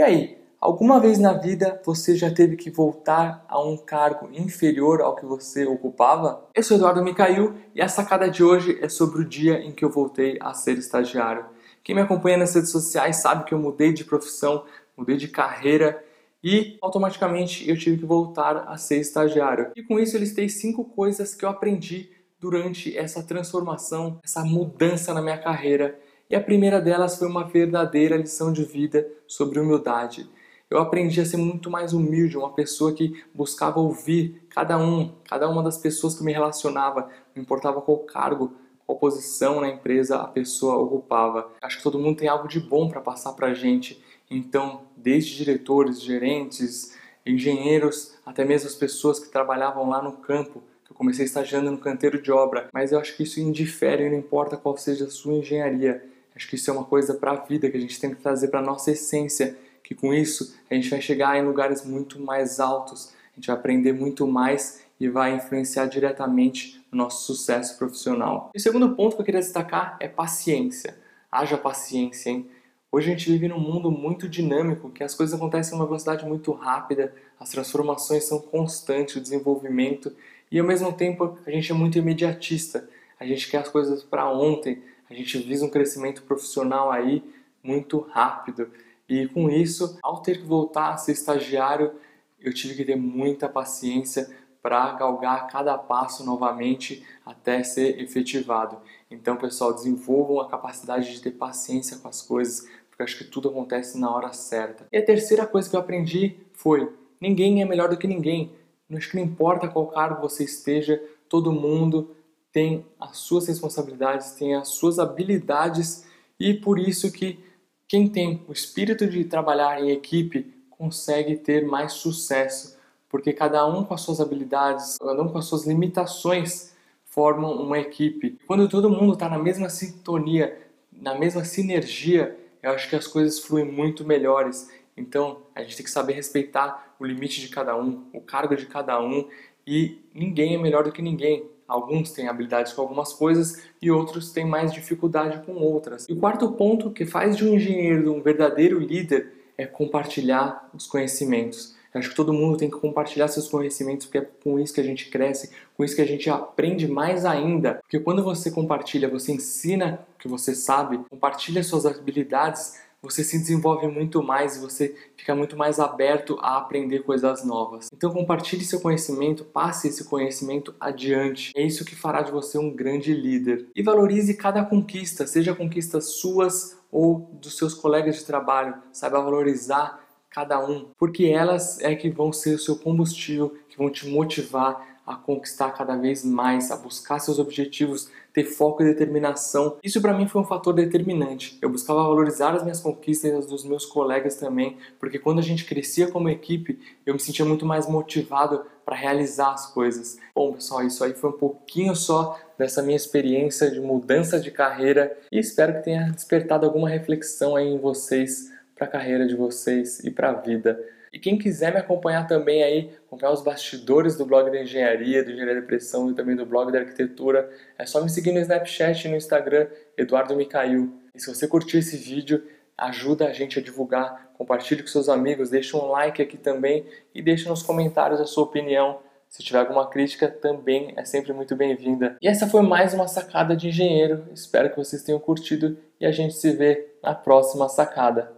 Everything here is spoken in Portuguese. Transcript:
E aí, alguma vez na vida você já teve que voltar a um cargo inferior ao que você ocupava? Eu sou Eduardo Micail e a sacada de hoje é sobre o dia em que eu voltei a ser estagiário. Quem me acompanha nas redes sociais sabe que eu mudei de profissão, mudei de carreira e automaticamente eu tive que voltar a ser estagiário. E com isso eu listei cinco coisas que eu aprendi durante essa transformação, essa mudança na minha carreira. E a primeira delas foi uma verdadeira lição de vida sobre humildade. Eu aprendi a ser muito mais humilde, uma pessoa que buscava ouvir cada um, cada uma das pessoas que me relacionava, não importava qual cargo, qual posição na empresa a pessoa ocupava. Acho que todo mundo tem algo de bom para passar para a gente. Então, desde diretores, gerentes, engenheiros, até mesmo as pessoas que trabalhavam lá no campo, eu comecei estagiando no canteiro de obra, mas eu acho que isso indifere, não importa qual seja a sua engenharia. Acho que isso é uma coisa para a vida que a gente tem que trazer para nossa essência, que com isso a gente vai chegar em lugares muito mais altos, a gente vai aprender muito mais e vai influenciar diretamente no nosso sucesso profissional. E o segundo ponto que eu queria destacar é paciência. Haja paciência, hein? Hoje a gente vive num mundo muito dinâmico, que as coisas acontecem em uma velocidade muito rápida, as transformações são constantes, o desenvolvimento e ao mesmo tempo a gente é muito imediatista. A gente quer as coisas para ontem. A gente visa um crescimento profissional aí muito rápido. E com isso, ao ter que voltar a ser estagiário, eu tive que ter muita paciência para galgar cada passo novamente até ser efetivado. Então, pessoal, desenvolvam a capacidade de ter paciência com as coisas, porque acho que tudo acontece na hora certa. E a terceira coisa que eu aprendi foi: ninguém é melhor do que ninguém. Acho que não importa qual cargo você esteja, todo mundo tem as suas responsabilidades, tem as suas habilidades e por isso que quem tem o espírito de trabalhar em equipe consegue ter mais sucesso, porque cada um com as suas habilidades, cada um com as suas limitações formam uma equipe. Quando todo mundo está na mesma sintonia, na mesma sinergia, eu acho que as coisas fluem muito melhores então, a gente tem que saber respeitar o limite de cada um, o cargo de cada um e ninguém é melhor do que ninguém. Alguns têm habilidades com algumas coisas e outros têm mais dificuldade com outras. E o quarto ponto que faz de um engenheiro um verdadeiro líder é compartilhar os conhecimentos. Eu acho que todo mundo tem que compartilhar seus conhecimentos, porque é com isso que a gente cresce, com isso que a gente aprende mais ainda. Porque quando você compartilha, você ensina o que você sabe, compartilha suas habilidades, você se desenvolve muito mais e você fica muito mais aberto a aprender coisas novas. Então compartilhe seu conhecimento, passe esse conhecimento adiante. É isso que fará de você um grande líder. E valorize cada conquista, seja conquistas suas ou dos seus colegas de trabalho. Saiba valorizar cada um, porque elas é que vão ser o seu combustível, que vão te motivar a conquistar cada vez mais, a buscar seus objetivos, ter foco e determinação. Isso para mim foi um fator determinante. Eu buscava valorizar as minhas conquistas e as dos meus colegas também, porque quando a gente crescia como equipe, eu me sentia muito mais motivado para realizar as coisas. Bom, pessoal, isso aí foi um pouquinho só dessa minha experiência de mudança de carreira e espero que tenha despertado alguma reflexão aí em vocês para a carreira de vocês e para a vida. E quem quiser me acompanhar também aí, acompanhar os bastidores do blog da engenharia, do engenharia da pressão e também do blog da arquitetura, é só me seguir no Snapchat e no Instagram, Eduardo Micail. E se você curtiu esse vídeo, ajuda a gente a divulgar, compartilhe com seus amigos, deixa um like aqui também e deixa nos comentários a sua opinião. Se tiver alguma crítica, também é sempre muito bem-vinda. E essa foi mais uma sacada de engenheiro. Espero que vocês tenham curtido e a gente se vê na próxima sacada.